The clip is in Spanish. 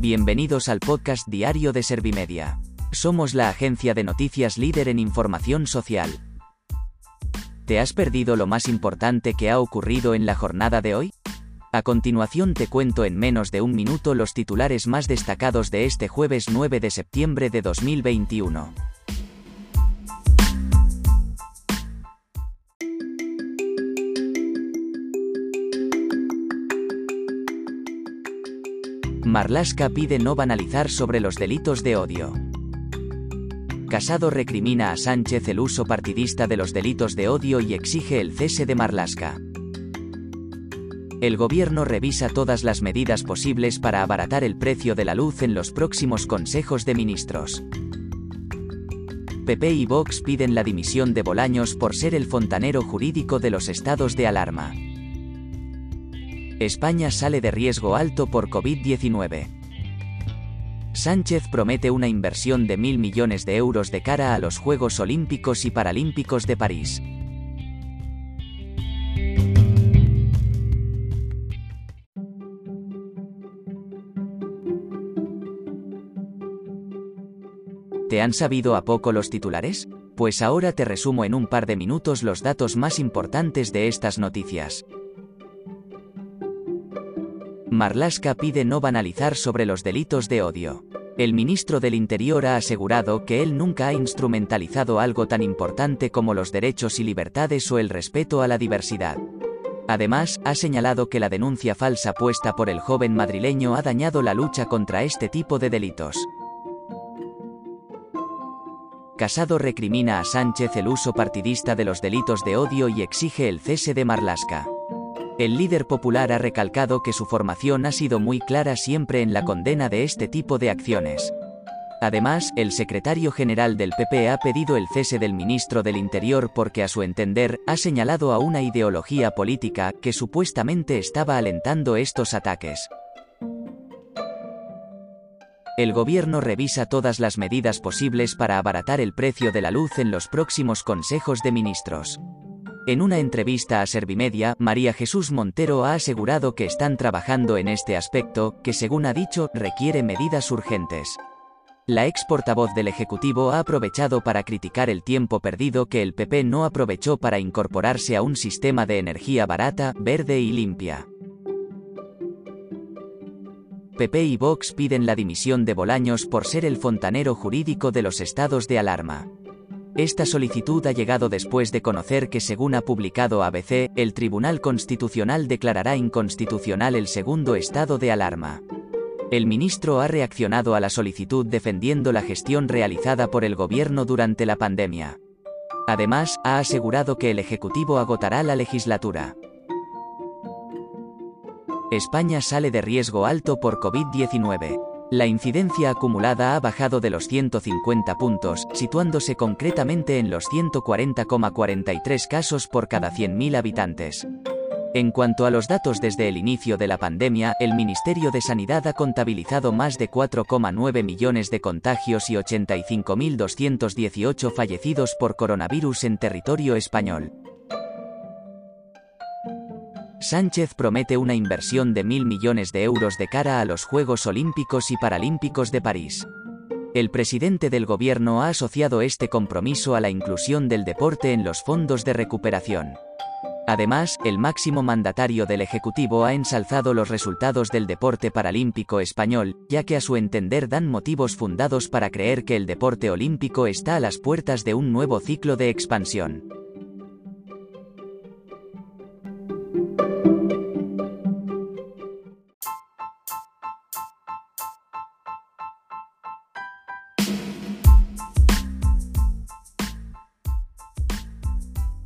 Bienvenidos al podcast diario de Servimedia. Somos la agencia de noticias líder en información social. ¿Te has perdido lo más importante que ha ocurrido en la jornada de hoy? A continuación te cuento en menos de un minuto los titulares más destacados de este jueves 9 de septiembre de 2021. Marlaska pide no banalizar sobre los delitos de odio. Casado recrimina a Sánchez el uso partidista de los delitos de odio y exige el cese de Marlaska. El gobierno revisa todas las medidas posibles para abaratar el precio de la luz en los próximos consejos de ministros. PP y Vox piden la dimisión de Bolaños por ser el fontanero jurídico de los estados de alarma. España sale de riesgo alto por COVID-19. Sánchez promete una inversión de mil millones de euros de cara a los Juegos Olímpicos y Paralímpicos de París. ¿Te han sabido a poco los titulares? Pues ahora te resumo en un par de minutos los datos más importantes de estas noticias. Marlaska pide no banalizar sobre los delitos de odio. El ministro del Interior ha asegurado que él nunca ha instrumentalizado algo tan importante como los derechos y libertades o el respeto a la diversidad. Además, ha señalado que la denuncia falsa puesta por el joven madrileño ha dañado la lucha contra este tipo de delitos. Casado recrimina a Sánchez el uso partidista de los delitos de odio y exige el cese de Marlaska. El líder popular ha recalcado que su formación ha sido muy clara siempre en la condena de este tipo de acciones. Además, el secretario general del PP ha pedido el cese del ministro del Interior porque a su entender, ha señalado a una ideología política que supuestamente estaba alentando estos ataques. El gobierno revisa todas las medidas posibles para abaratar el precio de la luz en los próximos consejos de ministros. En una entrevista a Servimedia, María Jesús Montero ha asegurado que están trabajando en este aspecto, que según ha dicho, requiere medidas urgentes. La ex portavoz del Ejecutivo ha aprovechado para criticar el tiempo perdido que el PP no aprovechó para incorporarse a un sistema de energía barata, verde y limpia. PP y Vox piden la dimisión de Bolaños por ser el fontanero jurídico de los estados de alarma. Esta solicitud ha llegado después de conocer que según ha publicado ABC, el Tribunal Constitucional declarará inconstitucional el segundo estado de alarma. El ministro ha reaccionado a la solicitud defendiendo la gestión realizada por el gobierno durante la pandemia. Además, ha asegurado que el Ejecutivo agotará la legislatura. España sale de riesgo alto por COVID-19. La incidencia acumulada ha bajado de los 150 puntos, situándose concretamente en los 140,43 casos por cada 100.000 habitantes. En cuanto a los datos desde el inicio de la pandemia, el Ministerio de Sanidad ha contabilizado más de 4,9 millones de contagios y 85.218 fallecidos por coronavirus en territorio español. Sánchez promete una inversión de mil millones de euros de cara a los Juegos Olímpicos y Paralímpicos de París. El presidente del gobierno ha asociado este compromiso a la inclusión del deporte en los fondos de recuperación. Además, el máximo mandatario del Ejecutivo ha ensalzado los resultados del deporte paralímpico español, ya que a su entender dan motivos fundados para creer que el deporte olímpico está a las puertas de un nuevo ciclo de expansión.